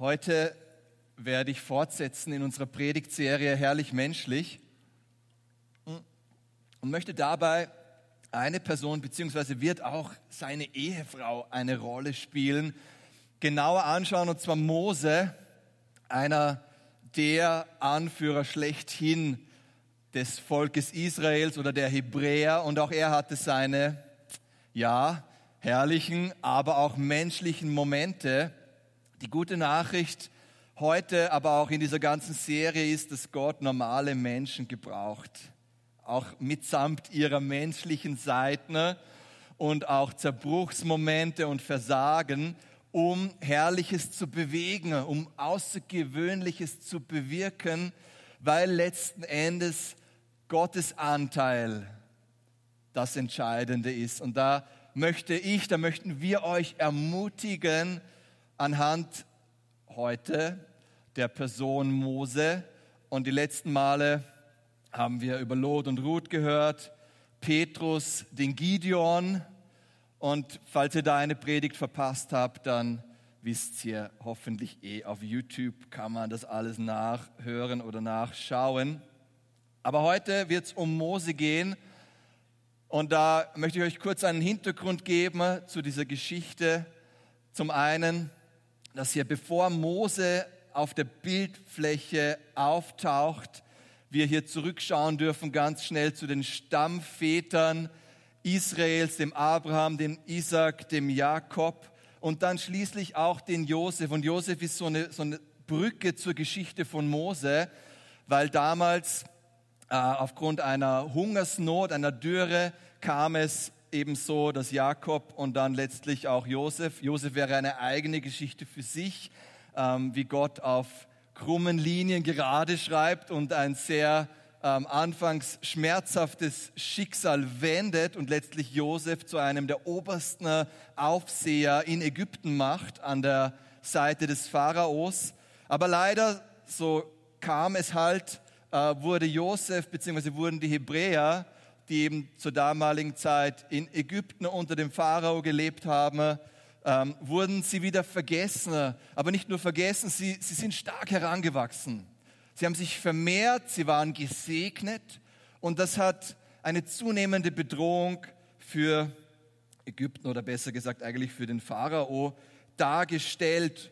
Heute werde ich fortsetzen in unserer Predigtserie Herrlich Menschlich und möchte dabei eine Person, beziehungsweise wird auch seine Ehefrau eine Rolle spielen, genauer anschauen, und zwar Mose, einer der Anführer schlechthin des Volkes Israels oder der Hebräer. Und auch er hatte seine, ja, herrlichen, aber auch menschlichen Momente. Die gute Nachricht heute, aber auch in dieser ganzen Serie ist, dass Gott normale Menschen gebraucht. Auch mitsamt ihrer menschlichen Seiten und auch Zerbruchsmomente und Versagen, um Herrliches zu bewegen, um Außergewöhnliches zu bewirken, weil letzten Endes Gottes Anteil das Entscheidende ist. Und da möchte ich, da möchten wir euch ermutigen, anhand heute der Person Mose. Und die letzten Male haben wir über Lot und Ruth gehört, Petrus, den Gideon. Und falls ihr da eine Predigt verpasst habt, dann wisst ihr hoffentlich eh, auf YouTube kann man das alles nachhören oder nachschauen. Aber heute wird es um Mose gehen. Und da möchte ich euch kurz einen Hintergrund geben zu dieser Geschichte. Zum einen, dass hier, bevor Mose auf der Bildfläche auftaucht, wir hier zurückschauen dürfen ganz schnell zu den Stammvätern Israels, dem Abraham, dem Isaac, dem Jakob und dann schließlich auch den Josef. Und Josef ist so eine, so eine Brücke zur Geschichte von Mose, weil damals äh, aufgrund einer Hungersnot, einer Dürre kam es ebenso, dass Jakob und dann letztlich auch Josef. Josef wäre eine eigene Geschichte für sich, ähm, wie Gott auf krummen Linien gerade schreibt und ein sehr ähm, anfangs schmerzhaftes Schicksal wendet und letztlich Josef zu einem der obersten Aufseher in Ägypten macht an der Seite des Pharaos. Aber leider, so kam es halt, äh, wurde Josef bzw. wurden die Hebräer die eben zur damaligen Zeit in Ägypten unter dem Pharao gelebt haben, ähm, wurden sie wieder vergessen. Aber nicht nur vergessen, sie, sie sind stark herangewachsen. Sie haben sich vermehrt, sie waren gesegnet und das hat eine zunehmende Bedrohung für Ägypten oder besser gesagt eigentlich für den Pharao dargestellt.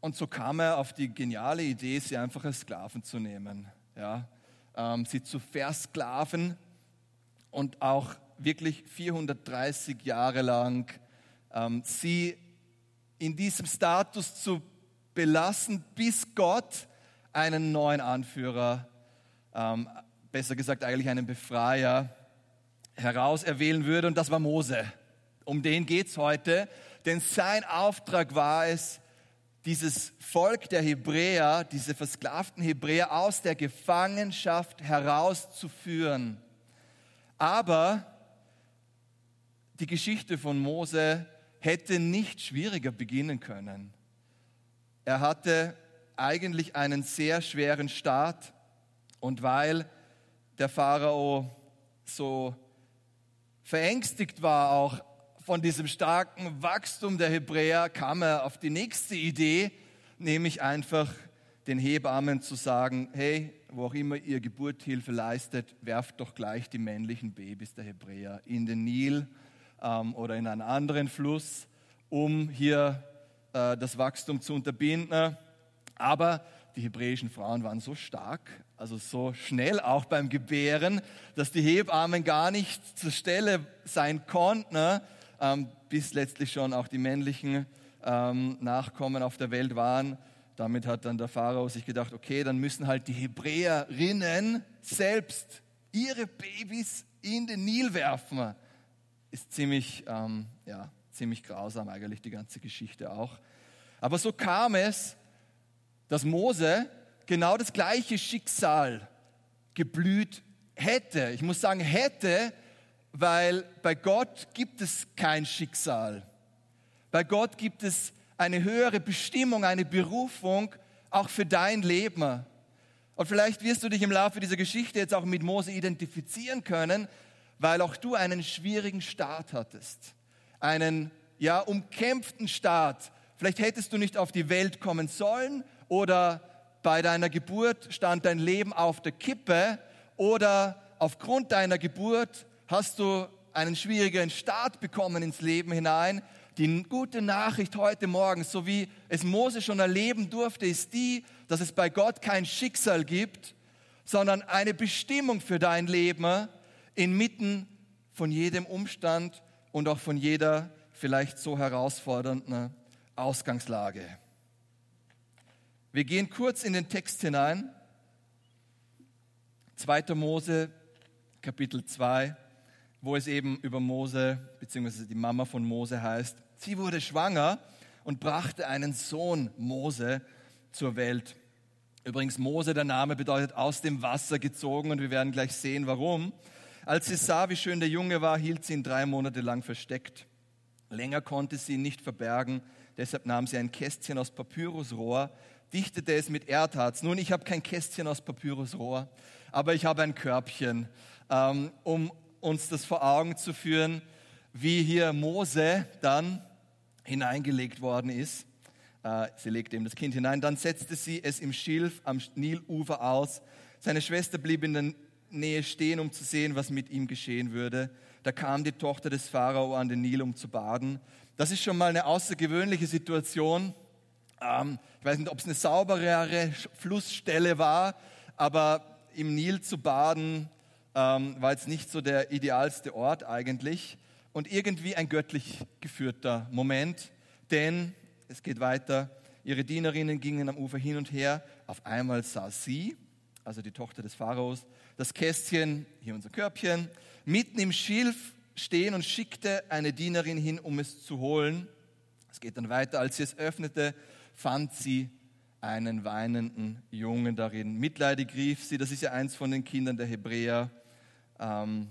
Und so kam er auf die geniale Idee, sie einfach als Sklaven zu nehmen, ja, ähm, sie zu versklaven und auch wirklich 430 Jahre lang ähm, sie in diesem Status zu belassen, bis Gott einen neuen Anführer, ähm, besser gesagt eigentlich einen Befreier, herauserwählen würde. Und das war Mose. Um den geht es heute. Denn sein Auftrag war es, dieses Volk der Hebräer, diese versklavten Hebräer aus der Gefangenschaft herauszuführen. Aber die Geschichte von Mose hätte nicht schwieriger beginnen können. Er hatte eigentlich einen sehr schweren Start und weil der Pharao so verängstigt war auch von diesem starken Wachstum der Hebräer, kam er auf die nächste Idee, nämlich einfach den Hebammen zu sagen, hey, wo auch immer ihr Geburthilfe leistet, werft doch gleich die männlichen Babys der Hebräer in den Nil ähm, oder in einen anderen Fluss, um hier äh, das Wachstum zu unterbinden. Aber die hebräischen Frauen waren so stark, also so schnell auch beim Gebären, dass die Hebammen gar nicht zur Stelle sein konnten, ähm, bis letztlich schon auch die männlichen ähm, Nachkommen auf der Welt waren. Damit hat dann der Pharao sich gedacht, okay, dann müssen halt die Hebräerinnen selbst ihre Babys in den Nil werfen. Ist ziemlich, ähm, ja, ziemlich grausam eigentlich die ganze Geschichte auch. Aber so kam es, dass Mose genau das gleiche Schicksal geblüht hätte. Ich muss sagen hätte, weil bei Gott gibt es kein Schicksal. Bei Gott gibt es eine höhere Bestimmung, eine Berufung auch für dein Leben. Und vielleicht wirst du dich im Laufe dieser Geschichte jetzt auch mit Mose identifizieren können, weil auch du einen schwierigen Start hattest. Einen ja umkämpften Start, vielleicht hättest du nicht auf die Welt kommen sollen oder bei deiner Geburt stand dein Leben auf der Kippe oder aufgrund deiner Geburt hast du einen schwierigeren Start bekommen ins Leben hinein. Die gute Nachricht heute Morgen, so wie es Mose schon erleben durfte, ist die, dass es bei Gott kein Schicksal gibt, sondern eine Bestimmung für dein Leben inmitten von jedem Umstand und auch von jeder vielleicht so herausfordernden Ausgangslage. Wir gehen kurz in den Text hinein. 2. Mose, Kapitel 2, wo es eben über Mose, beziehungsweise die Mama von Mose heißt. Sie wurde schwanger und brachte einen Sohn Mose zur Welt. Übrigens, Mose, der Name bedeutet aus dem Wasser gezogen und wir werden gleich sehen, warum. Als sie sah, wie schön der Junge war, hielt sie ihn drei Monate lang versteckt. Länger konnte sie ihn nicht verbergen, deshalb nahm sie ein Kästchen aus Papyrusrohr, dichtete es mit Erdharz. Nun, ich habe kein Kästchen aus Papyrusrohr, aber ich habe ein Körbchen, ähm, um uns das vor Augen zu führen, wie hier Mose dann hineingelegt worden ist. Äh, sie legte ihm das Kind hinein. Dann setzte sie es im Schilf am Nilufer aus. Seine Schwester blieb in der Nähe stehen, um zu sehen, was mit ihm geschehen würde. Da kam die Tochter des Pharao an den Nil, um zu baden. Das ist schon mal eine außergewöhnliche Situation. Ähm, ich weiß nicht, ob es eine sauberere Flussstelle war, aber im Nil zu baden ähm, war jetzt nicht so der idealste Ort eigentlich und irgendwie ein göttlich geführter Moment, denn es geht weiter. Ihre Dienerinnen gingen am Ufer hin und her. Auf einmal sah sie, also die Tochter des Pharaos, das Kästchen, hier unser Körbchen, mitten im Schilf stehen und schickte eine Dienerin hin, um es zu holen. Es geht dann weiter. Als sie es öffnete, fand sie einen weinenden Jungen darin. Mitleidig rief sie, das ist ja eins von den Kindern der Hebräer. Ähm,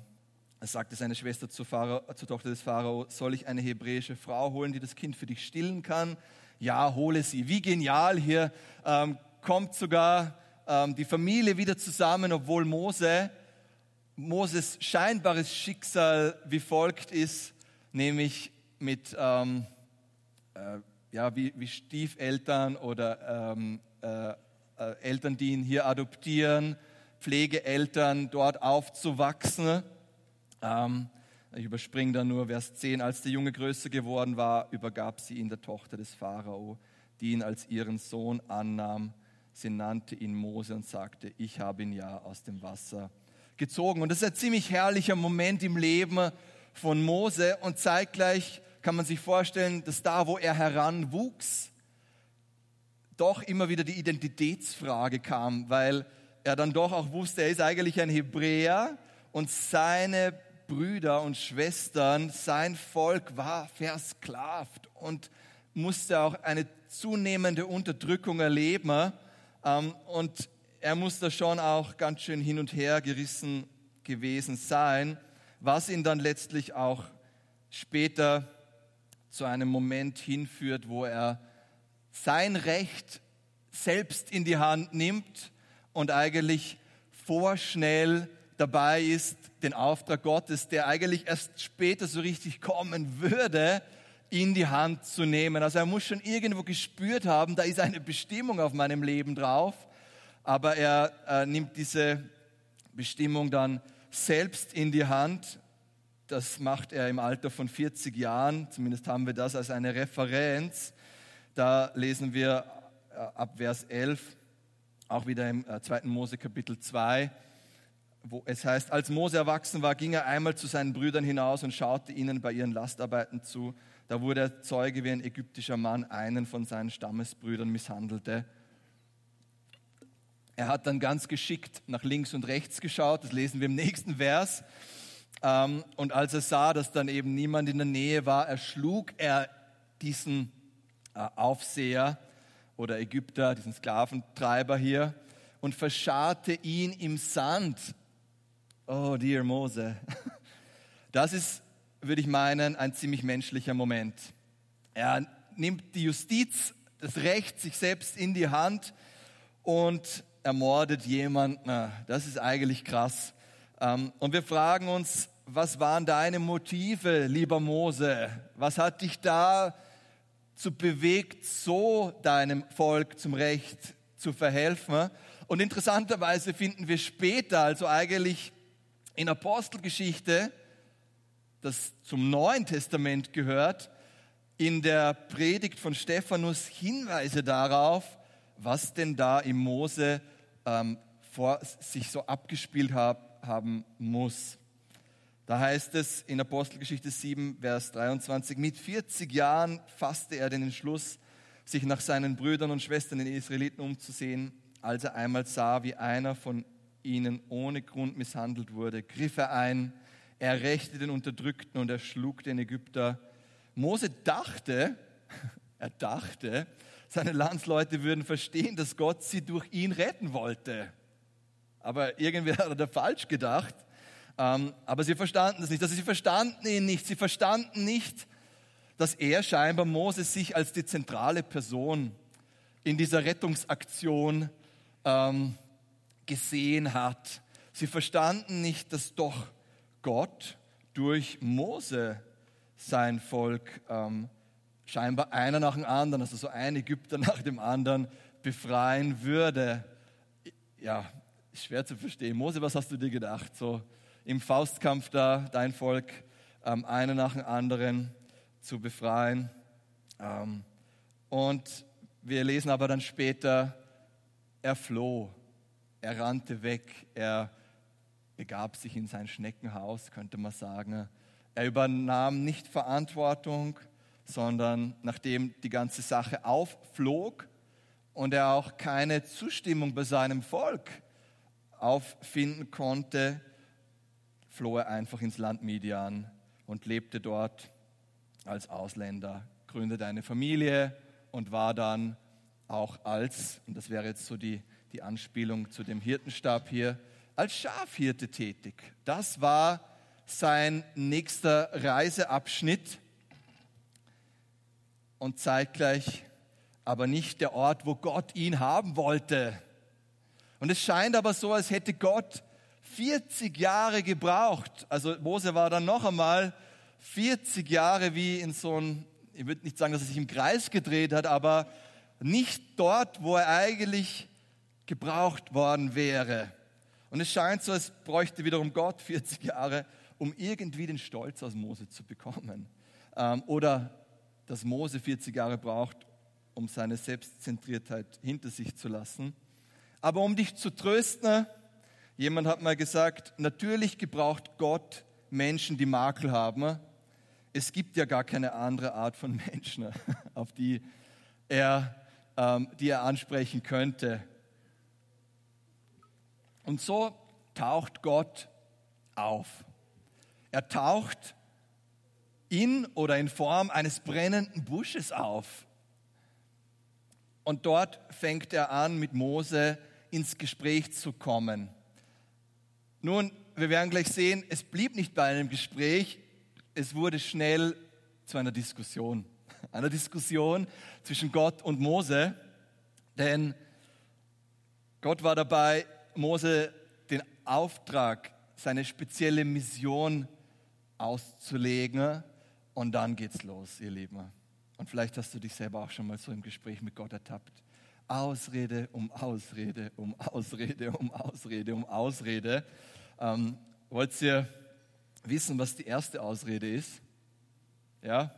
sagte seine Schwester zur, Pharao, zur Tochter des Pharao, soll ich eine hebräische Frau holen, die das Kind für dich stillen kann? Ja, hole sie. Wie genial hier ähm, kommt sogar ähm, die Familie wieder zusammen, obwohl Mose, Moses scheinbares Schicksal wie folgt ist, nämlich mit ähm, äh, ja, wie, wie Stiefeltern oder ähm, äh, äh, Eltern, die ihn hier adoptieren, Pflegeeltern dort aufzuwachsen. Ähm, ich überspringe da nur Vers 10. Als der Junge größer geworden war, übergab sie ihn der Tochter des Pharao, die ihn als ihren Sohn annahm. Sie nannte ihn Mose und sagte, ich habe ihn ja aus dem Wasser gezogen. Und das ist ein ziemlich herrlicher Moment im Leben von Mose und zeitgleich kann man sich vorstellen, dass da, wo er heranwuchs, doch immer wieder die Identitätsfrage kam, weil er dann doch auch wusste, er ist eigentlich ein Hebräer und seine Brüder und Schwestern, sein Volk war versklavt und musste auch eine zunehmende Unterdrückung erleben. Ähm, und er musste schon auch ganz schön hin und her gerissen gewesen sein, was ihn dann letztlich auch später zu einem Moment hinführt, wo er sein Recht selbst in die Hand nimmt und eigentlich vorschnell dabei ist, den Auftrag Gottes, der eigentlich erst später so richtig kommen würde, in die Hand zu nehmen. Also er muss schon irgendwo gespürt haben, da ist eine Bestimmung auf meinem Leben drauf, aber er äh, nimmt diese Bestimmung dann selbst in die Hand. Das macht er im Alter von 40 Jahren, zumindest haben wir das als eine Referenz. Da lesen wir äh, ab Vers 11, auch wieder im äh, 2. Mose Kapitel 2 wo es heißt, als Mose erwachsen war, ging er einmal zu seinen Brüdern hinaus und schaute ihnen bei ihren Lastarbeiten zu. Da wurde er Zeuge, wie ein ägyptischer Mann einen von seinen Stammesbrüdern misshandelte. Er hat dann ganz geschickt nach links und rechts geschaut, das lesen wir im nächsten Vers. Ähm, und als er sah, dass dann eben niemand in der Nähe war, erschlug er diesen äh, Aufseher oder Ägypter, diesen Sklaventreiber hier, und verscharrte ihn im Sand Oh, dear Mose. Das ist, würde ich meinen, ein ziemlich menschlicher Moment. Er nimmt die Justiz, das Recht sich selbst in die Hand und ermordet jemanden. Das ist eigentlich krass. Ähm, und wir fragen uns, was waren deine Motive, lieber Mose? Was hat dich da zu bewegt, so deinem Volk zum Recht zu verhelfen. Und interessanterweise finden wir später, also eigentlich in Apostelgeschichte, das zum Neuen Testament gehört, in der Predigt von Stephanus Hinweise darauf, was denn da im Mose ähm, vor sich so abgespielt hab, haben muss. Da heißt es in Apostelgeschichte 7, Vers 23, mit 40 Jahren fasste er den Entschluss, sich nach seinen Brüdern und Schwestern, den Israeliten, umzusehen. Als er einmal sah, wie einer von ihnen ohne Grund misshandelt wurde, griff er ein, er rächte den Unterdrückten und er schlug den Ägypter. Mose dachte, er dachte, seine Landsleute würden verstehen, dass Gott sie durch ihn retten wollte. Aber irgendwie hat er da falsch gedacht. Ähm, aber sie verstanden es nicht. Also sie verstanden ihn nicht. Sie verstanden nicht, dass er scheinbar Moses sich als die zentrale Person in dieser Rettungsaktion ähm, gesehen hat. Sie verstanden nicht, dass doch Gott durch Mose sein Volk ähm, scheinbar einer nach dem anderen, also so ein Ägypter nach dem anderen befreien würde. Ja, schwer zu verstehen. Mose, was hast du dir gedacht? So, im Faustkampf da, dein Volk, ähm, einen nach dem anderen zu befreien. Ähm, und wir lesen aber dann später, er floh, er rannte weg, er begab sich in sein Schneckenhaus, könnte man sagen. Er übernahm nicht Verantwortung, sondern nachdem die ganze Sache aufflog und er auch keine Zustimmung bei seinem Volk auffinden konnte, floh er einfach ins Land Midian und lebte dort als Ausländer, gründete eine Familie und war dann auch als, und das wäre jetzt so die, die Anspielung zu dem Hirtenstab hier, als Schafhirte tätig. Das war sein nächster Reiseabschnitt und zeitgleich aber nicht der Ort, wo Gott ihn haben wollte. Und es scheint aber so, als hätte Gott 40 Jahre gebraucht. Also Mose war dann noch einmal 40 Jahre wie in so ein, ich würde nicht sagen, dass er sich im Kreis gedreht hat, aber nicht dort, wo er eigentlich gebraucht worden wäre. Und es scheint so, als bräuchte wiederum Gott 40 Jahre, um irgendwie den Stolz aus Mose zu bekommen. Ähm, oder dass Mose 40 Jahre braucht, um seine Selbstzentriertheit hinter sich zu lassen. Aber um dich zu trösten, Jemand hat mal gesagt, natürlich gebraucht Gott Menschen, die Makel haben. Es gibt ja gar keine andere Art von Menschen, auf die er, ähm, die er ansprechen könnte. Und so taucht Gott auf. Er taucht in oder in Form eines brennenden Busches auf. Und dort fängt er an, mit Mose ins Gespräch zu kommen. Nun, wir werden gleich sehen, es blieb nicht bei einem Gespräch, es wurde schnell zu einer Diskussion. Einer Diskussion zwischen Gott und Mose, denn Gott war dabei, Mose den Auftrag, seine spezielle Mission auszulegen. Und dann geht's los, ihr Lieben. Und vielleicht hast du dich selber auch schon mal so im Gespräch mit Gott ertappt. Ausrede um Ausrede, um Ausrede, um Ausrede, um Ausrede. Ähm, wollt ihr wissen, was die erste Ausrede ist? Ja?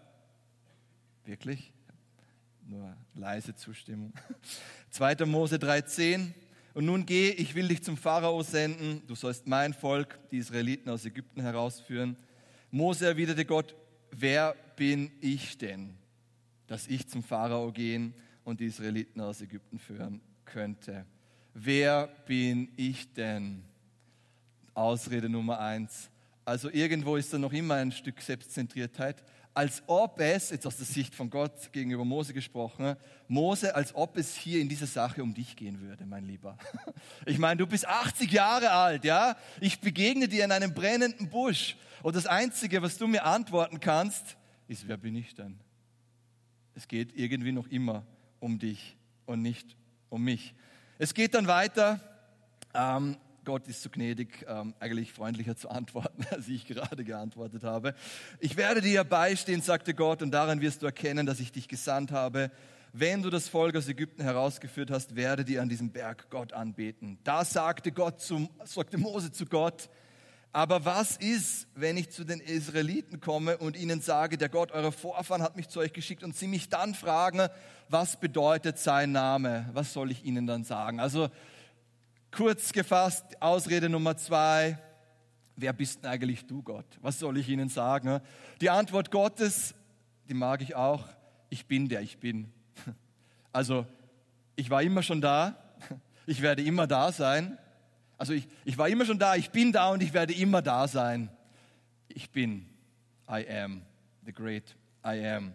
Wirklich? Nur leise Zustimmung. 2. Mose 3,10. Und nun geh, ich will dich zum Pharao senden, du sollst mein Volk, die Israeliten aus Ägypten herausführen. Mose erwiderte Gott, wer bin ich denn, dass ich zum Pharao gehen und die Israeliten aus Ägypten führen könnte? Wer bin ich denn? Ausrede Nummer eins. Also irgendwo ist da noch immer ein Stück Selbstzentriertheit, als ob es, jetzt aus der Sicht von Gott gegenüber Mose gesprochen, Mose, als ob es hier in dieser Sache um dich gehen würde, mein Lieber. Ich meine, du bist 80 Jahre alt, ja? Ich begegne dir in einem brennenden Busch und das Einzige, was du mir antworten kannst, ist, wer bin ich denn? Es geht irgendwie noch immer um dich und nicht um mich. Es geht dann weiter. Ähm, Gott ist so gnädig, ähm, eigentlich freundlicher zu antworten, als ich gerade geantwortet habe. Ich werde dir beistehen, sagte Gott, und daran wirst du erkennen, dass ich dich gesandt habe. Wenn du das Volk aus Ägypten herausgeführt hast, werde dir an diesem Berg Gott anbeten. Da sagte Gott zum, sagte Mose zu Gott, aber was ist, wenn ich zu den Israeliten komme und ihnen sage, der Gott eurer Vorfahren hat mich zu euch geschickt und sie mich dann fragen, was bedeutet sein Name? Was soll ich ihnen dann sagen? Also kurz gefasst, Ausrede Nummer zwei, wer bist denn eigentlich du, Gott? Was soll ich ihnen sagen? Die Antwort Gottes, die mag ich auch, ich bin der ich bin. Also ich war immer schon da, ich werde immer da sein also ich, ich war immer schon da, ich bin da und ich werde immer da sein. Ich bin, I am, the great I am.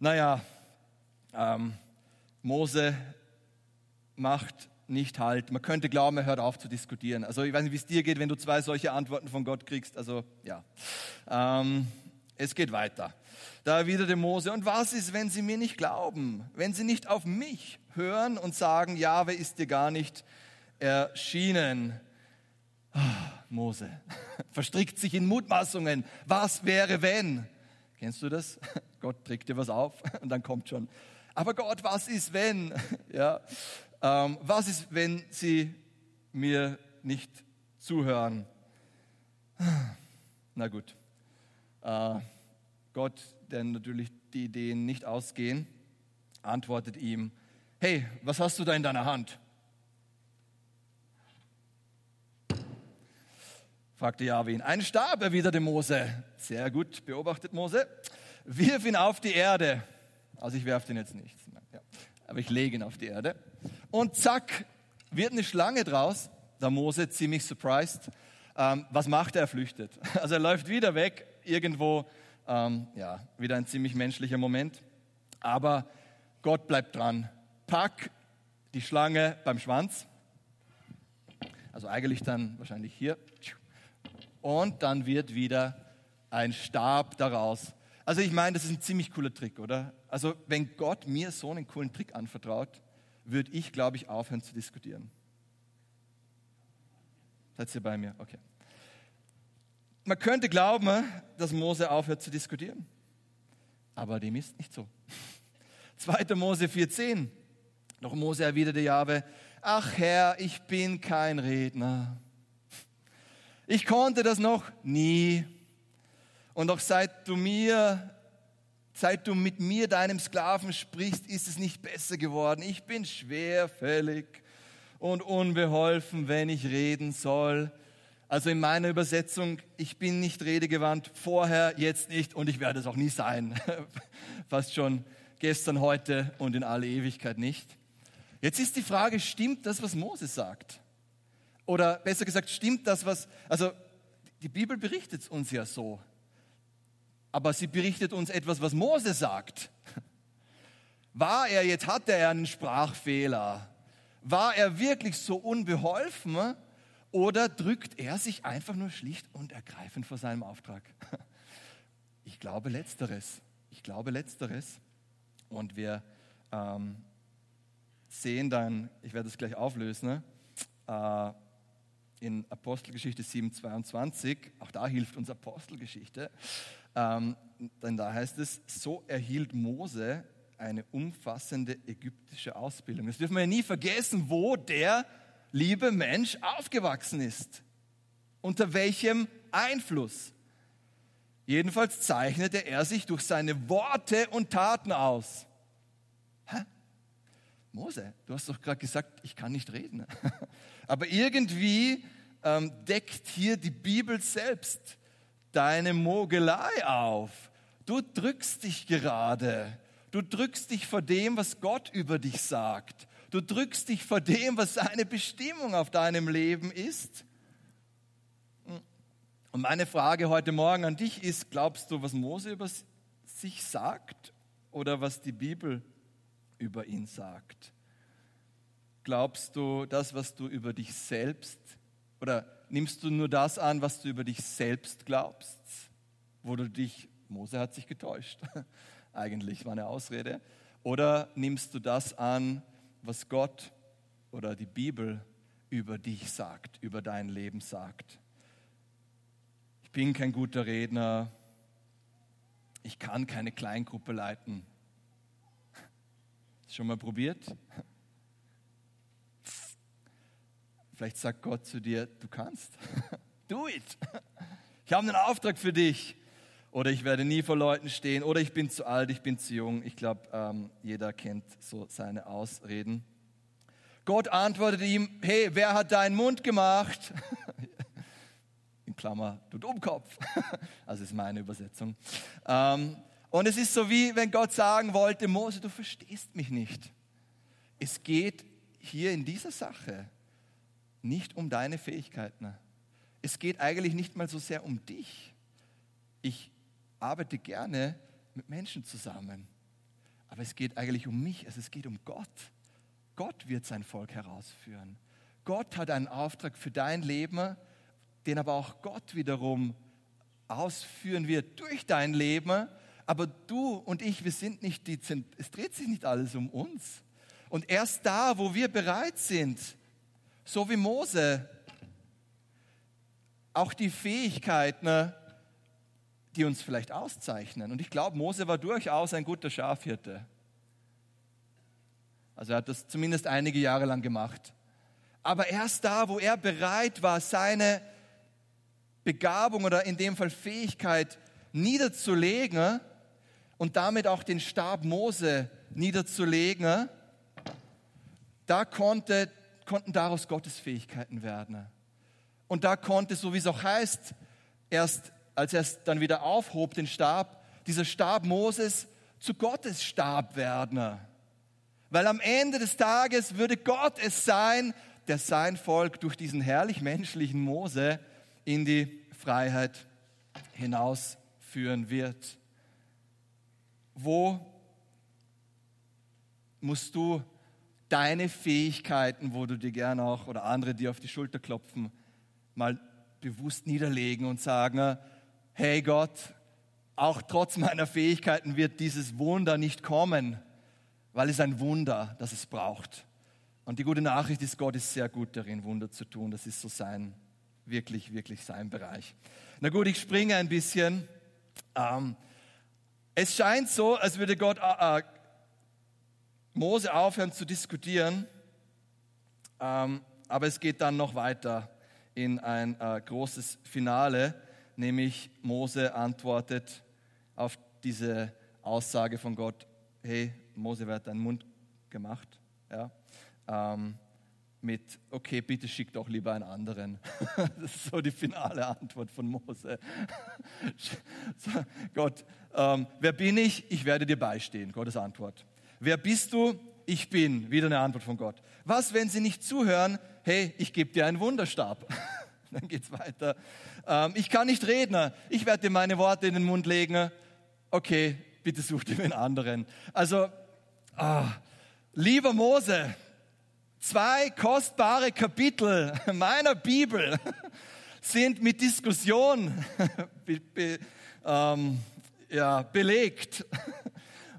Naja, ähm, Mose macht nicht halt. Man könnte glauben, er hört auf zu diskutieren. Also ich weiß nicht, wie es dir geht, wenn du zwei solche Antworten von Gott kriegst. Also ja, ähm, es geht weiter. Da erwiderte Mose, und was ist, wenn sie mir nicht glauben? Wenn sie nicht auf mich hören und sagen, Jahwe ist dir gar nicht erschienen. Oh, Mose verstrickt sich in Mutmaßungen. Was wäre, wenn? Kennst du das? Gott trägt dir was auf und dann kommt schon. Aber Gott, was ist, wenn? Ja, ähm, was ist, wenn sie mir nicht zuhören? Na gut. Äh, Gott, der natürlich die Ideen nicht ausgehen, antwortet ihm: Hey, was hast du da in deiner Hand? fragte Jahwe ihn. Ein Stab, erwiderte Mose. Sehr gut beobachtet Mose. Wirf ihn auf die Erde. Also ich werfe den jetzt nicht, aber ich lege ihn auf die Erde. Und zack, wird eine Schlange draus. Der Mose ziemlich surprised. Ähm, was macht er? Er flüchtet. Also er läuft wieder weg, irgendwo, ähm, ja, wieder ein ziemlich menschlicher Moment. Aber Gott bleibt dran. Pack die Schlange beim Schwanz. Also eigentlich dann wahrscheinlich hier und dann wird wieder ein Stab daraus. Also ich meine, das ist ein ziemlich cooler Trick, oder? Also wenn Gott mir so einen coolen Trick anvertraut, würde ich, glaube ich, aufhören zu diskutieren. Seid ihr bei mir? Okay. Man könnte glauben, dass Mose aufhört zu diskutieren. Aber dem ist nicht so. 2. Mose 4,10. Doch Mose erwiderte Jahwe, ach Herr, ich bin kein Redner ich konnte das noch nie. Und doch seit du mir, seit du mit mir, deinem Sklaven, sprichst, ist es nicht besser geworden. Ich bin schwerfällig und unbeholfen, wenn ich reden soll. Also in meiner Übersetzung, ich bin nicht redegewandt, vorher, jetzt nicht und ich werde es auch nie sein. Fast schon gestern, heute und in alle Ewigkeit nicht. Jetzt ist die Frage, stimmt das, was Moses sagt? Oder besser gesagt, stimmt das, was, also die Bibel berichtet uns ja so, aber sie berichtet uns etwas, was Mose sagt. War er jetzt, hatte er einen Sprachfehler? War er wirklich so unbeholfen? Oder drückt er sich einfach nur schlicht und ergreifend vor seinem Auftrag? Ich glaube letzteres. Ich glaube letzteres. Und wir ähm, sehen dann, ich werde es gleich auflösen, äh, in Apostelgeschichte 7,22, auch da hilft uns Apostelgeschichte, ähm, denn da heißt es, so erhielt Mose eine umfassende ägyptische Ausbildung. Das dürfen wir ja nie vergessen, wo der liebe Mensch aufgewachsen ist. Unter welchem Einfluss. Jedenfalls zeichnete er sich durch seine Worte und Taten aus. Hä? Mose, du hast doch gerade gesagt, ich kann nicht reden. Aber irgendwie ähm, deckt hier die Bibel selbst deine Mogelei auf. Du drückst dich gerade. Du drückst dich vor dem, was Gott über dich sagt. Du drückst dich vor dem, was seine Bestimmung auf deinem Leben ist. Und meine Frage heute Morgen an dich ist, glaubst du, was Mose über sich sagt oder was die Bibel über ihn sagt? Glaubst du das, was du über dich selbst oder nimmst du nur das an, was du über dich selbst glaubst, wo du dich, Mose hat sich getäuscht, eigentlich war eine Ausrede, oder nimmst du das an, was Gott oder die Bibel über dich sagt, über dein Leben sagt. Ich bin kein guter Redner, ich kann keine Kleingruppe leiten. Schon mal probiert? Vielleicht sagt Gott zu dir, du kannst. Do it. Ich habe einen Auftrag für dich. Oder ich werde nie vor Leuten stehen. Oder ich bin zu alt, ich bin zu jung. Ich glaube, ähm, jeder kennt so seine Ausreden. Gott antwortete ihm, hey, wer hat deinen Mund gemacht? In Klammer, du Dummkopf. Also ist meine Übersetzung. Ähm, und es ist so wie, wenn Gott sagen wollte, Mose, du verstehst mich nicht. Es geht hier in dieser Sache nicht um deine Fähigkeiten. Es geht eigentlich nicht mal so sehr um dich. Ich arbeite gerne mit Menschen zusammen, aber es geht eigentlich um mich, also es geht um Gott. Gott wird sein Volk herausführen. Gott hat einen Auftrag für dein Leben, den aber auch Gott wiederum ausführen wird durch dein Leben. Aber du und ich, wir sind nicht die, es dreht sich nicht alles um uns. Und erst da, wo wir bereit sind, so wie Mose, auch die Fähigkeiten, die uns vielleicht auszeichnen. Und ich glaube, Mose war durchaus ein guter Schafhirte. Also er hat das zumindest einige Jahre lang gemacht. Aber erst da, wo er bereit war, seine Begabung oder in dem Fall Fähigkeit niederzulegen und damit auch den Stab Mose niederzulegen, da konnte konnten daraus Gottesfähigkeiten werden. Und da konnte, so wie es auch heißt, erst als er es dann wieder aufhob, den Stab, dieser Stab Moses zu Gottes Stab werden. Weil am Ende des Tages würde Gott es sein, der sein Volk durch diesen herrlich menschlichen Mose in die Freiheit hinausführen wird. Wo musst du deine Fähigkeiten, wo du dir gerne auch oder andere dir auf die Schulter klopfen, mal bewusst niederlegen und sagen, hey Gott, auch trotz meiner Fähigkeiten wird dieses Wunder nicht kommen, weil es ein Wunder, das es braucht. Und die gute Nachricht ist, Gott ist sehr gut darin, Wunder zu tun. Das ist so sein, wirklich, wirklich sein Bereich. Na gut, ich springe ein bisschen. Ähm, es scheint so, als würde Gott äh, äh Mose aufhören zu diskutieren, ähm, aber es geht dann noch weiter in ein äh, großes Finale, nämlich Mose antwortet auf diese Aussage von Gott, hey, Mose, wer hat deinen Mund gemacht? Ja, ähm, mit, okay, bitte schick doch lieber einen anderen. Das ist so die finale Antwort von Mose. Gott, ähm, wer bin ich? Ich werde dir beistehen. Gottes Antwort. Wer bist du? Ich bin. Wieder eine Antwort von Gott. Was, wenn sie nicht zuhören? Hey, ich gebe dir einen Wunderstab. Dann geht's weiter. Ähm, ich kann nicht reden. Ich werde dir meine Worte in den Mund legen. Okay, bitte such dir einen anderen. Also, ah, lieber Mose, zwei kostbare Kapitel meiner Bibel sind mit Diskussion be, be, ähm, ja, belegt.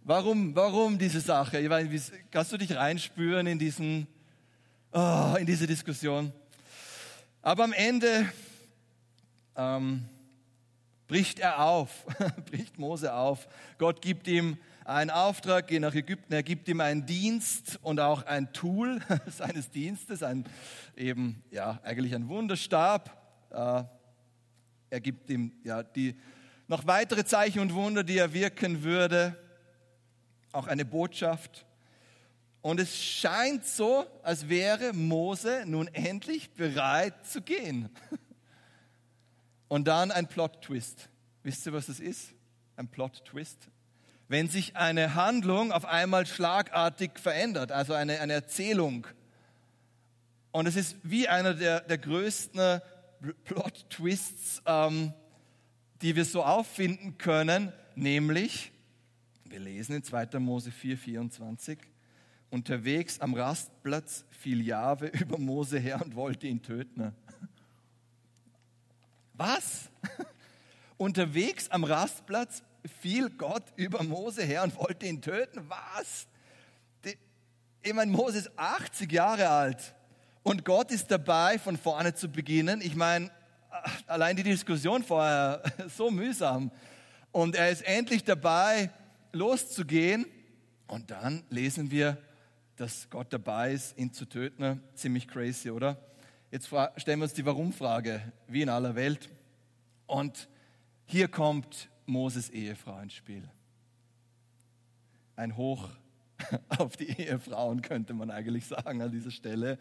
Warum, warum diese Sache? Ich meine, kannst du dich reinspüren in, diesen, oh, in diese Diskussion? Aber am Ende ähm, bricht er auf, bricht Mose auf. Gott gibt ihm einen Auftrag, geh nach Ägypten. Er gibt ihm einen Dienst und auch ein Tool seines Dienstes, ein, eben, ja, eigentlich ein Wunderstab. Äh, er gibt ihm ja, die, noch weitere Zeichen und Wunder, die er wirken würde auch eine Botschaft. Und es scheint so, als wäre Mose nun endlich bereit zu gehen. Und dann ein Plot-Twist. Wisst ihr, was das ist? Ein Plot-Twist. Wenn sich eine Handlung auf einmal schlagartig verändert, also eine, eine Erzählung. Und es ist wie einer der, der größten Plot-Twists, ähm, die wir so auffinden können, nämlich wir lesen in 2. Mose 4, 24. Unterwegs am Rastplatz fiel Jahwe über Mose her und wollte ihn töten. Was? Unterwegs am Rastplatz fiel Gott über Mose her und wollte ihn töten? Was? Ich meine, Mose ist 80 Jahre alt Und Gott ist dabei, von vorne zu beginnen. Ich meine, allein die Diskussion vorher, so mühsam. Und er ist endlich dabei, loszugehen. Und dann lesen wir, dass Gott dabei ist, ihn zu töten. Ziemlich crazy, oder? Jetzt stellen wir uns die Warum-Frage, wie in aller Welt. Und hier kommt Moses Ehefrau ins Spiel. Ein Hoch auf die Ehefrauen, könnte man eigentlich sagen an dieser Stelle.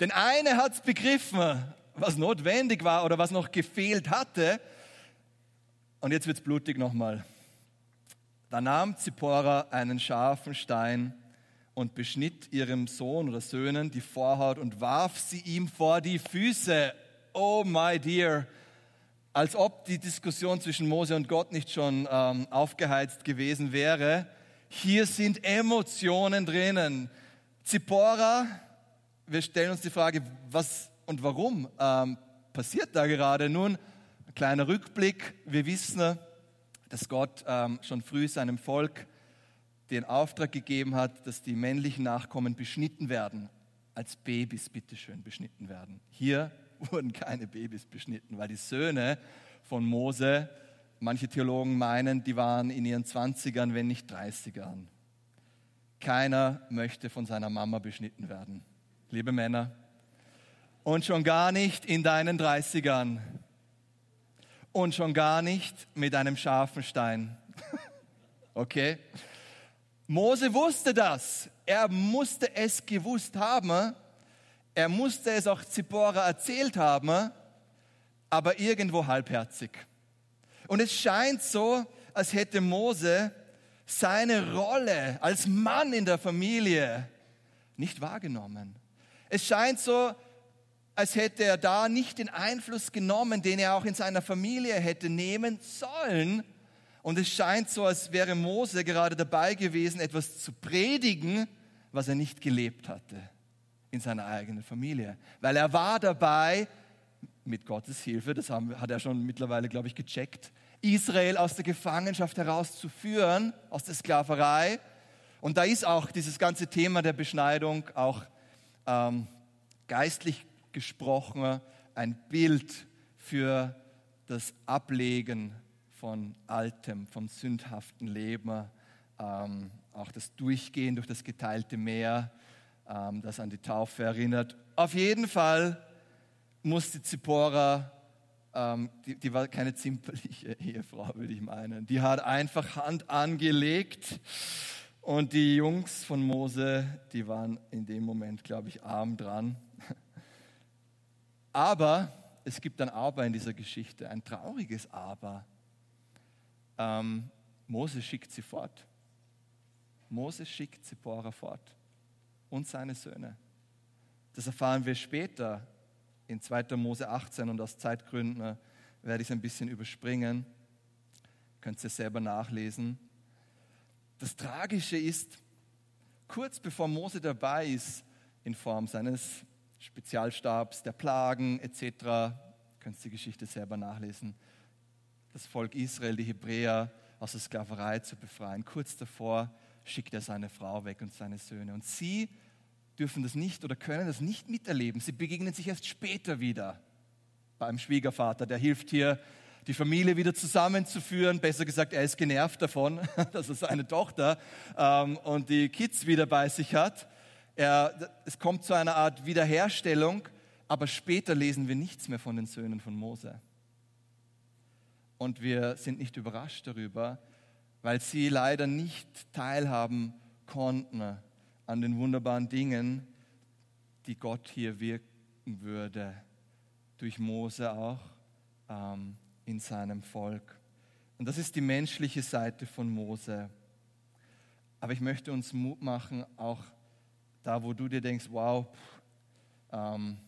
Denn eine hat es begriffen, was notwendig war oder was noch gefehlt hatte. Und jetzt wird es blutig nochmal. Da nahm Zippora einen scharfen Stein und beschnitt ihrem Sohn oder Söhnen die Vorhaut und warf sie ihm vor die Füße. Oh my dear, als ob die Diskussion zwischen Mose und Gott nicht schon ähm, aufgeheizt gewesen wäre. Hier sind Emotionen drinnen. Zippora, wir stellen uns die Frage, was und warum ähm, passiert da gerade? Nun, ein kleiner Rückblick. Wir wissen, dass Gott ähm, schon früh seinem Volk den Auftrag gegeben hat, dass die männlichen Nachkommen beschnitten werden, als Babys bitteschön beschnitten werden. Hier wurden keine Babys beschnitten, weil die Söhne von Mose, manche Theologen meinen, die waren in ihren 20ern, wenn nicht 30ern. Keiner möchte von seiner Mama beschnitten werden. Liebe Männer, und schon gar nicht in deinen 30ern. Und schon gar nicht mit einem scharfen Stein. okay? Mose wusste das. Er musste es gewusst haben. Er musste es auch Zippora erzählt haben, aber irgendwo halbherzig. Und es scheint so, als hätte Mose seine Rolle als Mann in der Familie nicht wahrgenommen. Es scheint so, als hätte er da nicht den Einfluss genommen, den er auch in seiner Familie hätte nehmen sollen. Und es scheint so, als wäre Mose gerade dabei gewesen, etwas zu predigen, was er nicht gelebt hatte in seiner eigenen Familie. Weil er war dabei, mit Gottes Hilfe, das haben, hat er schon mittlerweile, glaube ich, gecheckt, Israel aus der Gefangenschaft herauszuführen, aus der Sklaverei. Und da ist auch dieses ganze Thema der Beschneidung auch ähm, geistlich gesprochen ein Bild für das Ablegen von altem, vom sündhaften Leben, ähm, auch das Durchgehen durch das geteilte Meer, ähm, das an die Taufe erinnert. Auf jeden Fall musste Zippora, ähm, die, die, war keine zimperliche Ehefrau, würde ich meinen, die hat einfach Hand angelegt und die Jungs von Mose, die waren in dem Moment, glaube ich, arm dran. Aber es gibt ein Aber in dieser Geschichte, ein trauriges Aber ähm, Mose schickt sie fort. Mose schickt Zippora fort und seine Söhne. Das erfahren wir später in 2. Mose 18 und aus Zeitgründen werde ich es ein bisschen überspringen. Könnt ihr selber nachlesen. Das Tragische ist, kurz bevor Mose dabei ist, in Form seines Spezialstabs, der Plagen etc., könnt die Geschichte selber nachlesen, das Volk Israel, die Hebräer, aus der Sklaverei zu befreien. Kurz davor schickt er seine Frau weg und seine Söhne. Und sie dürfen das nicht oder können das nicht miterleben. Sie begegnen sich erst später wieder beim Schwiegervater. Der hilft hier, die Familie wieder zusammenzuführen. Besser gesagt, er ist genervt davon, dass er seine Tochter ähm, und die Kids wieder bei sich hat. Er, es kommt zu einer Art Wiederherstellung, aber später lesen wir nichts mehr von den Söhnen von Mose und wir sind nicht überrascht darüber, weil sie leider nicht teilhaben konnten an den wunderbaren Dingen, die Gott hier wirken würde, durch Mose auch ähm, in seinem Volk. Und das ist die menschliche Seite von Mose. Aber ich möchte uns Mut machen, auch da, wo du dir denkst, wow, pff, ähm,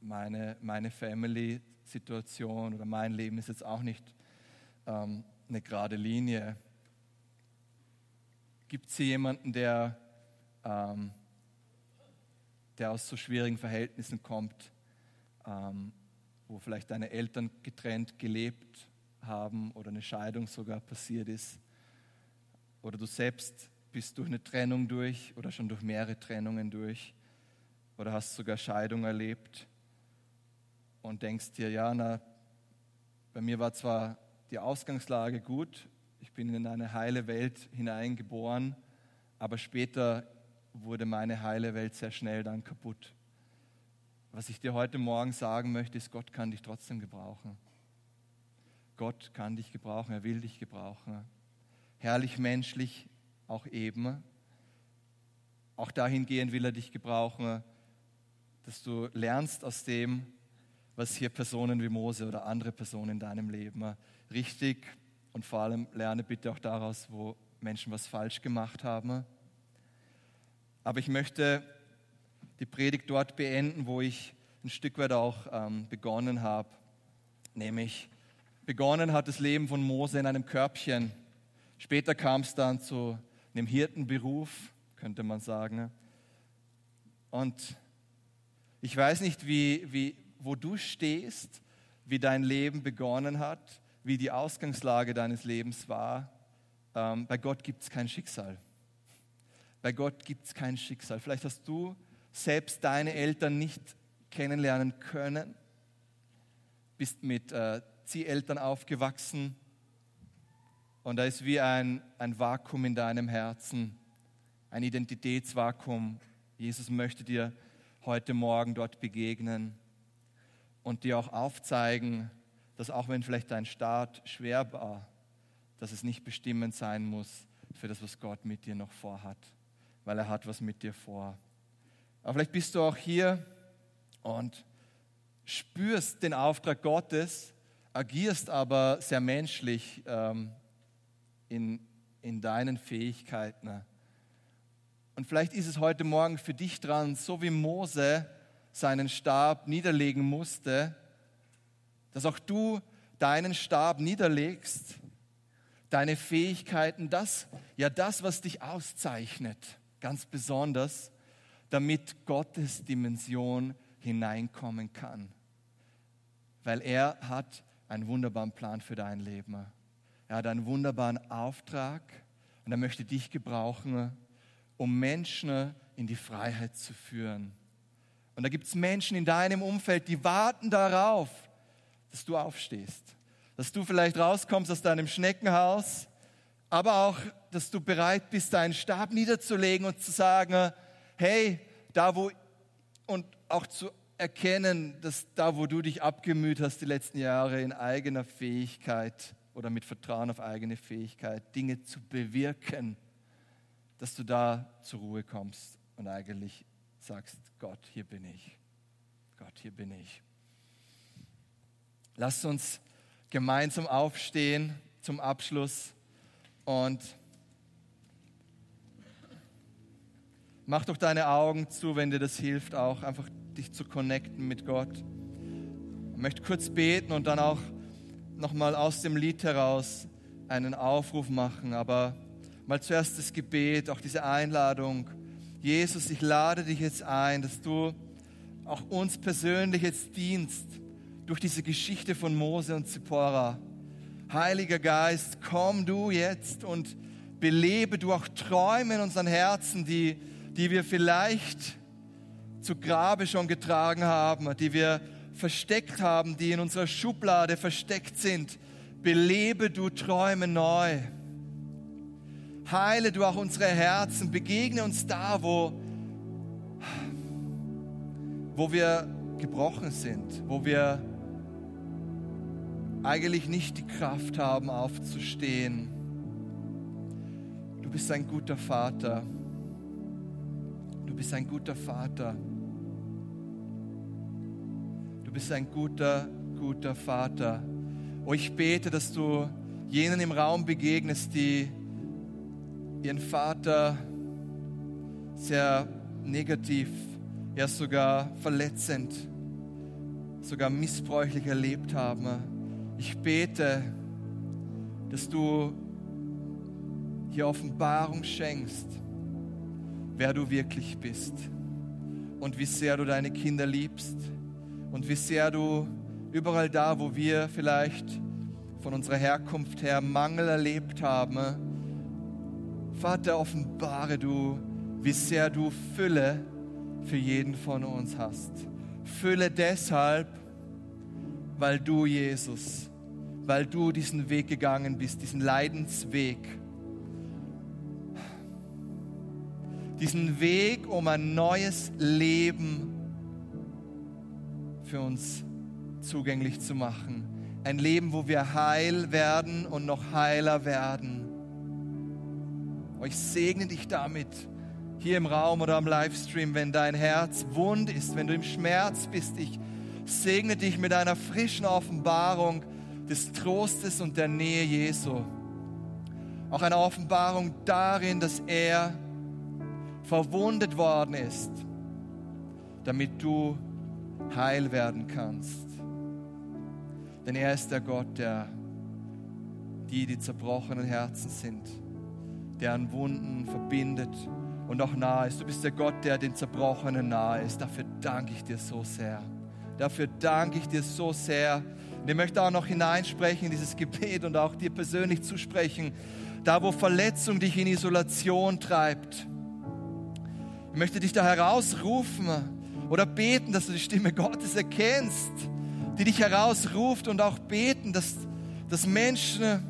meine, meine Family Situation oder mein Leben ist jetzt auch nicht ähm, eine gerade Linie. Gibt es hier jemanden, der, ähm, der aus so schwierigen Verhältnissen kommt, ähm, wo vielleicht deine Eltern getrennt gelebt haben oder eine Scheidung sogar passiert ist? Oder du selbst bist durch eine Trennung durch oder schon durch mehrere Trennungen durch. oder hast sogar Scheidung erlebt und denkst dir, ja, na, bei mir war zwar die Ausgangslage gut, ich bin in eine heile Welt hineingeboren, aber später wurde meine heile Welt sehr schnell dann kaputt. Was ich dir heute Morgen sagen möchte, ist, Gott kann dich trotzdem gebrauchen. Gott kann dich gebrauchen, er will dich gebrauchen. Herrlich menschlich auch eben. Auch dahingehend will er dich gebrauchen, dass du lernst aus dem, was hier Personen wie Mose oder andere Personen in deinem Leben richtig und vor allem lerne bitte auch daraus, wo Menschen was falsch gemacht haben. Aber ich möchte die Predigt dort beenden, wo ich ein Stück weit auch ähm, begonnen habe, nämlich begonnen hat das Leben von Mose in einem Körbchen. Später kam es dann zu einem Hirtenberuf, könnte man sagen. Und ich weiß nicht, wie, wie, wo du stehst, wie dein Leben begonnen hat, wie die Ausgangslage deines Lebens war. Ähm, bei Gott gibt es kein Schicksal. Bei Gott gibt es kein Schicksal. Vielleicht hast du selbst deine Eltern nicht kennenlernen können, bist mit äh, Zieheltern aufgewachsen und da ist wie ein, ein Vakuum in deinem Herzen, ein Identitätsvakuum. Jesus möchte dir heute Morgen dort begegnen und dir auch aufzeigen, dass auch wenn vielleicht dein Start schwer war, dass es nicht bestimmend sein muss für das, was Gott mit dir noch vorhat, weil er hat was mit dir vor. Aber vielleicht bist du auch hier und spürst den Auftrag Gottes, agierst aber sehr menschlich ähm, in, in deinen Fähigkeiten. Und vielleicht ist es heute Morgen für dich dran, so wie Mose seinen Stab niederlegen musste, dass auch du deinen Stab niederlegst, deine Fähigkeiten, das, ja das, was dich auszeichnet, ganz besonders, damit Gottes Dimension hineinkommen kann. Weil er hat einen wunderbaren Plan für dein Leben. Er hat einen wunderbaren Auftrag und er möchte dich gebrauchen, um Menschen in die Freiheit zu führen. Und da gibt es Menschen in deinem Umfeld, die warten darauf, dass du aufstehst, dass du vielleicht rauskommst aus deinem Schneckenhaus, aber auch, dass du bereit bist, deinen Stab niederzulegen und zu sagen, hey, da wo, und auch zu erkennen, dass da, wo du dich abgemüht hast die letzten Jahre in eigener Fähigkeit oder mit Vertrauen auf eigene Fähigkeit, Dinge zu bewirken, dass du da zur Ruhe kommst und eigentlich sagst, Gott, hier bin ich. Gott, hier bin ich. Lasst uns gemeinsam aufstehen zum Abschluss und mach doch deine Augen zu, wenn dir das hilft, auch einfach dich zu connecten mit Gott. Ich möchte kurz beten und dann auch nochmal aus dem Lied heraus einen Aufruf machen, aber mal zuerst das Gebet, auch diese Einladung. Jesus, ich lade dich jetzt ein, dass du auch uns persönlich jetzt dienst durch diese Geschichte von Mose und Zippora. Heiliger Geist, komm du jetzt und belebe du auch Träume in unseren Herzen, die, die wir vielleicht zu Grabe schon getragen haben, die wir versteckt haben, die in unserer Schublade versteckt sind. Belebe du Träume neu. Heile du auch unsere Herzen. Begegne uns da, wo, wo wir gebrochen sind, wo wir eigentlich nicht die Kraft haben, aufzustehen. Du bist ein guter Vater. Du bist ein guter Vater. Bist ein guter, guter Vater. Oh, ich bete, dass du jenen im Raum begegnest, die ihren Vater sehr negativ, ja sogar verletzend, sogar missbräuchlich erlebt haben. Ich bete, dass du hier Offenbarung schenkst, wer du wirklich bist und wie sehr du deine Kinder liebst und wie sehr du überall da, wo wir vielleicht von unserer Herkunft her Mangel erlebt haben, Vater, offenbare du, wie sehr du Fülle für jeden von uns hast. Fülle deshalb, weil du, Jesus, weil du diesen Weg gegangen bist, diesen Leidensweg. Diesen Weg, um ein neues Leben für uns zugänglich zu machen. Ein Leben, wo wir heil werden und noch heiler werden. Ich segne dich damit hier im Raum oder am Livestream, wenn dein Herz wund ist, wenn du im Schmerz bist. Ich segne dich mit einer frischen Offenbarung des Trostes und der Nähe Jesu. Auch eine Offenbarung darin, dass er verwundet worden ist, damit du heil werden kannst. Denn er ist der Gott, der die, die zerbrochenen Herzen sind, der an Wunden verbindet und auch nahe ist. Du bist der Gott, der den Zerbrochenen nahe ist. Dafür danke ich dir so sehr. Dafür danke ich dir so sehr. Und ich möchte auch noch hineinsprechen in dieses Gebet und auch dir persönlich zusprechen, da wo Verletzung dich in Isolation treibt. Ich möchte dich da herausrufen oder beten, dass du die Stimme Gottes erkennst, die dich herausruft und auch beten, dass, dass Menschen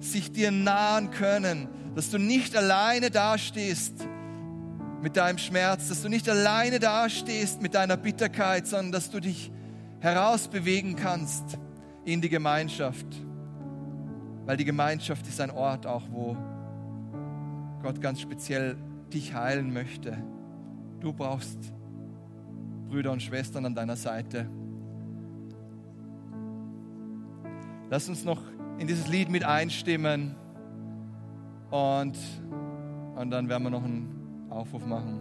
sich dir nahen können, dass du nicht alleine dastehst mit deinem Schmerz, dass du nicht alleine dastehst mit deiner Bitterkeit, sondern dass du dich herausbewegen kannst in die Gemeinschaft. Weil die Gemeinschaft ist ein Ort auch, wo Gott ganz speziell dich heilen möchte. Du brauchst Brüder und Schwestern an deiner Seite. Lass uns noch in dieses Lied mit einstimmen und, und dann werden wir noch einen Aufruf machen.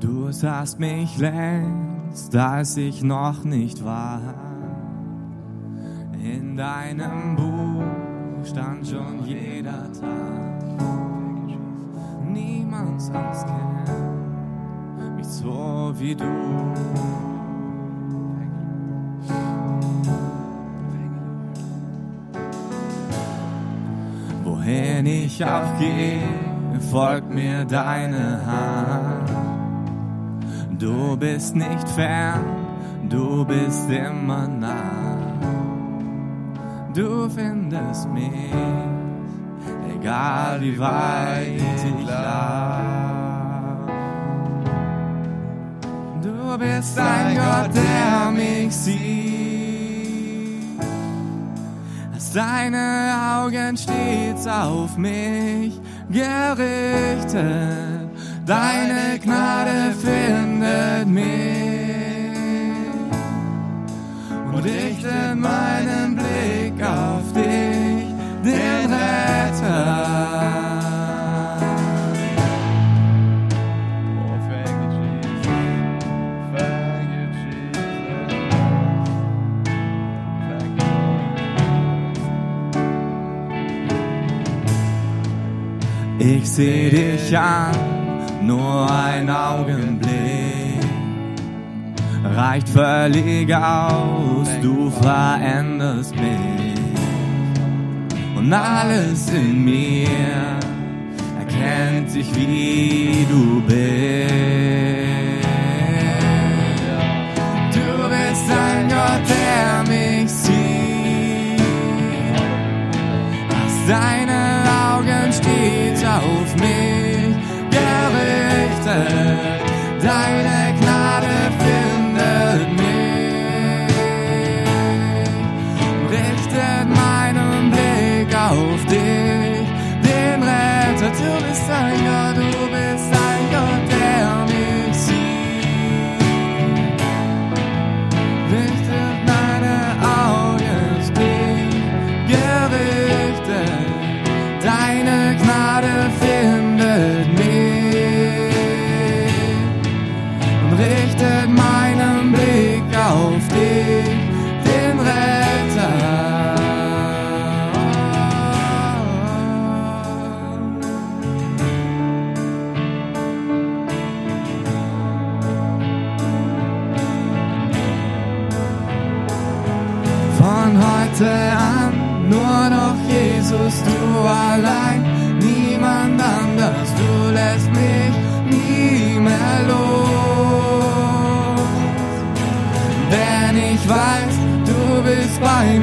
Du sahst mich längst, als ich noch nicht war. In deinem Buch stand schon jeder Tag. Niemand sonst kennt mich so wie du. Wohin ich auch gehe, folgt mir deine Hand. Du bist nicht fern, du bist immer nah. Du findest mich, egal wie weit ich lag. Du bist ein Gott, der mich sieht. Hast deine Augen stets auf mich gerichtet. Deine Gnade findet mich und richtet meinen Blick auf dich, den Retter. Oh, Ich seh dich an, nur ein Augenblick. Reicht völlig aus, du veränderst mich und alles in mir erkennt sich, wie du bist. Du bist ein Gott, der mich sieht. Hast deine Augen stets auf mich gerichtet. Deine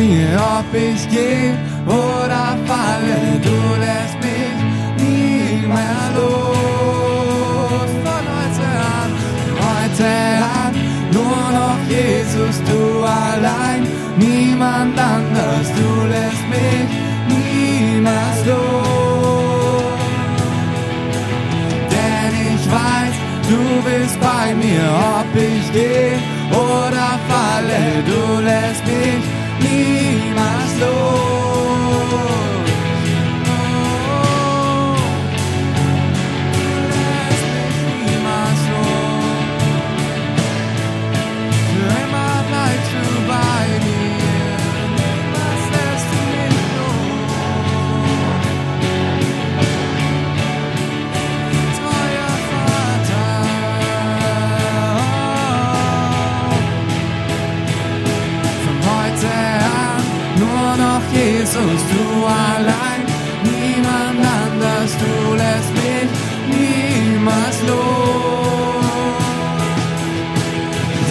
mir, ob ich gehe oder falle, du lässt mich nie mehr los. Von heute an, heute an, nur noch Jesus, du allein, niemand anders, du lässt mich niemals los. Denn ich weiß, du bist bei mir, ob ich gehe oder falle, du lässt mich niemals Jesus, du allein, niemand anders, du lässt mich niemals los.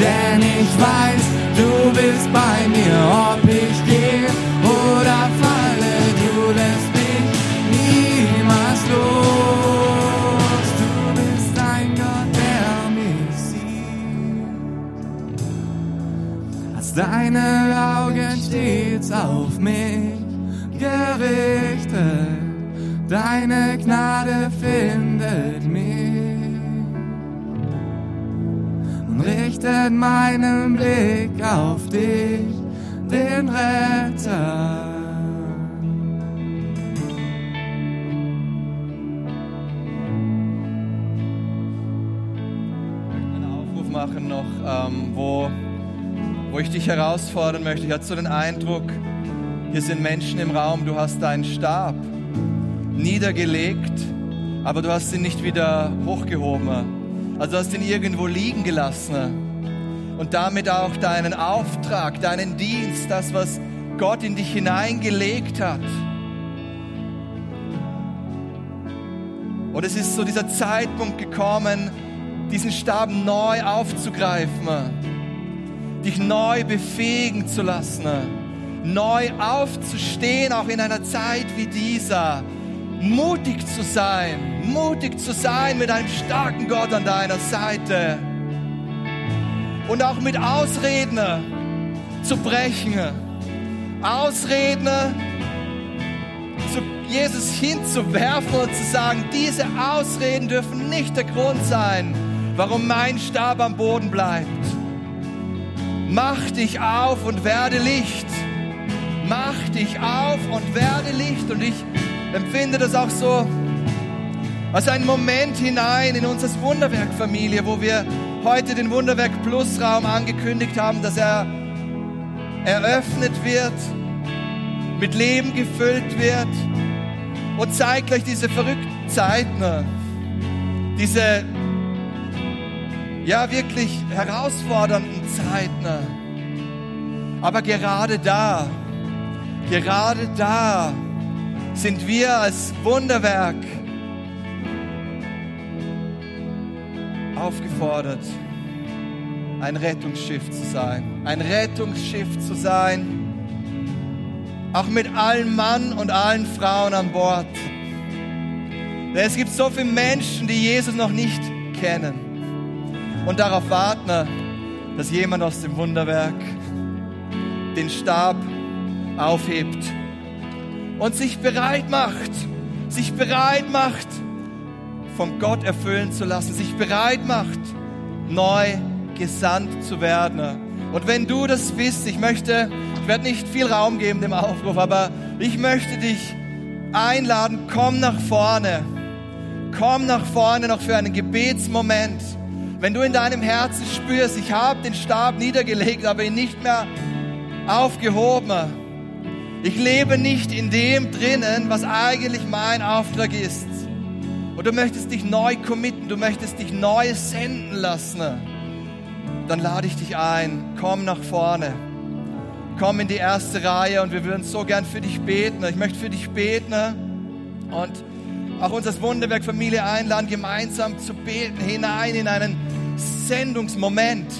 Denn ich weiß, du bist bei mir, ob ich gehe oder falle, du lässt mich niemals los. Du bist ein Gott, der mich sieht. Hast deine Augen stets auf gerichtet, deine Gnade findet mich und richtet meinen Blick auf dich, den Retter. einen Aufruf machen noch, ähm, wo, wo ich dich herausfordern möchte. Ich hatte so den Eindruck, hier sind Menschen im Raum, du hast deinen Stab niedergelegt, aber du hast ihn nicht wieder hochgehoben. Also du hast ihn irgendwo liegen gelassen. Und damit auch deinen Auftrag, deinen Dienst, das, was Gott in dich hineingelegt hat. Und es ist so dieser Zeitpunkt gekommen, diesen Stab neu aufzugreifen, dich neu befähigen zu lassen, neu aufzustehen, auch in einer Zeit wie dieser, mutig zu sein, mutig zu sein mit einem starken Gott an deiner Seite und auch mit Ausreden zu brechen, Ausreden zu Jesus hinzuwerfen und zu sagen, diese Ausreden dürfen nicht der Grund sein, warum mein Stab am Boden bleibt. Mach dich auf und werde Licht. Mach dich auf und werde Licht. Und ich empfinde das auch so als einen Moment hinein in unsere Wunderwerk-Familie, wo wir heute den Wunderwerk Plus Raum angekündigt haben, dass er eröffnet wird, mit Leben gefüllt wird und zeitgleich diese verrückten Zeiten, diese ja wirklich herausfordernden Zeiten. Aber gerade da, gerade da sind wir als Wunderwerk aufgefordert, ein Rettungsschiff zu sein. Ein Rettungsschiff zu sein, auch mit allen Mann und allen Frauen an Bord. Denn es gibt so viele Menschen, die Jesus noch nicht kennen und darauf warten, dass jemand aus dem Wunderwerk den Stab aufhebt und sich bereit macht, sich bereit macht, von Gott erfüllen zu lassen, sich bereit macht, neu gesandt zu werden. Und wenn du das bist, ich möchte, ich werde nicht viel Raum geben dem Aufruf, aber ich möchte dich einladen, komm nach vorne. Komm nach vorne noch für einen Gebetsmoment. Wenn du in deinem Herzen spürst, ich habe den Stab niedergelegt, aber ihn nicht mehr aufgehoben. Ich lebe nicht in dem drinnen, was eigentlich mein Auftrag ist. Und du möchtest dich neu committen, du möchtest dich neu senden lassen. Dann lade ich dich ein, komm nach vorne. komm in die erste Reihe und wir würden so gern für dich beten. Ich möchte für dich beten und auch uns als Wunderwerk Familie einladen, gemeinsam zu beten, hinein in einen Sendungsmoment,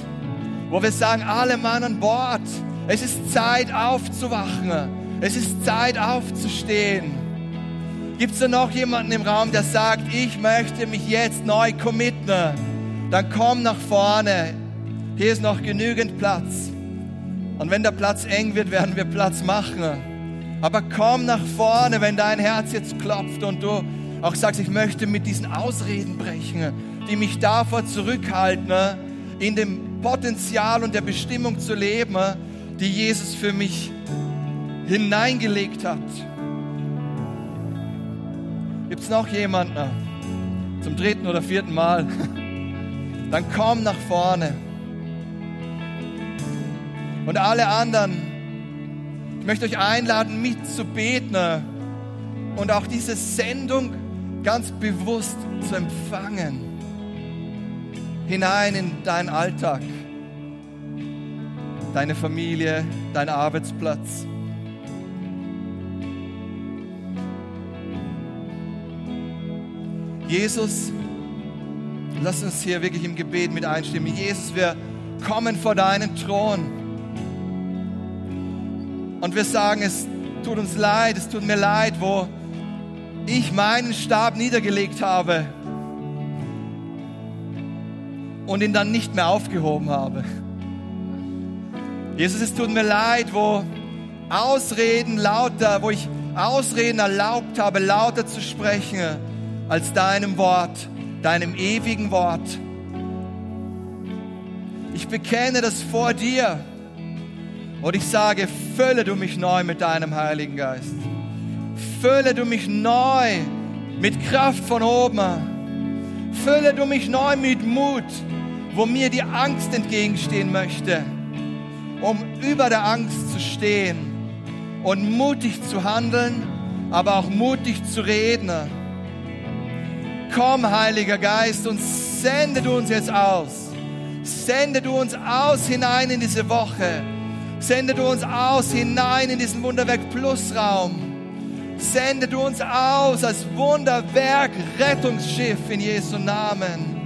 wo wir sagen, alle Mann an Bord, es ist Zeit aufzuwachen, es ist Zeit aufzustehen. Gibt es da noch jemanden im Raum, der sagt, ich möchte mich jetzt neu committen? Dann komm nach vorne. Hier ist noch genügend Platz. Und wenn der Platz eng wird, werden wir Platz machen. Aber komm nach vorne, wenn dein Herz jetzt klopft und du auch sagst, ich möchte mit diesen Ausreden brechen, die mich davor zurückhalten, in dem Potenzial und der Bestimmung zu leben, die Jesus für mich hineingelegt hat. Gibt es noch jemanden? Zum dritten oder vierten Mal? Dann komm nach vorne. Und alle anderen, ich möchte euch einladen, mitzubeten und auch diese Sendung ganz bewusst zu empfangen. Hinein in deinen Alltag, deine Familie, deinen Arbeitsplatz. Jesus, lass uns hier wirklich im Gebet mit einstimmen. Jesus, wir kommen vor deinen Thron. Und wir sagen, es tut uns leid, es tut mir leid, wo ich meinen Stab niedergelegt habe und ihn dann nicht mehr aufgehoben habe. Jesus, es tut mir leid, wo Ausreden lauter, wo ich Ausreden erlaubt habe, lauter zu sprechen als deinem Wort, deinem ewigen Wort. Ich bekenne das vor dir und ich sage, fülle du mich neu mit deinem Heiligen Geist. Fülle du mich neu mit Kraft von oben. Fülle du mich neu mit Mut, wo mir die Angst entgegenstehen möchte, um über der Angst zu stehen und mutig zu handeln, aber auch mutig zu reden Komm, Heiliger Geist, und sende du uns jetzt aus. Sende du uns aus hinein in diese Woche. Sende du uns aus hinein in diesen Wunderwerk Plus Raum. Sende du uns aus als Wunderwerk Rettungsschiff in Jesu Namen.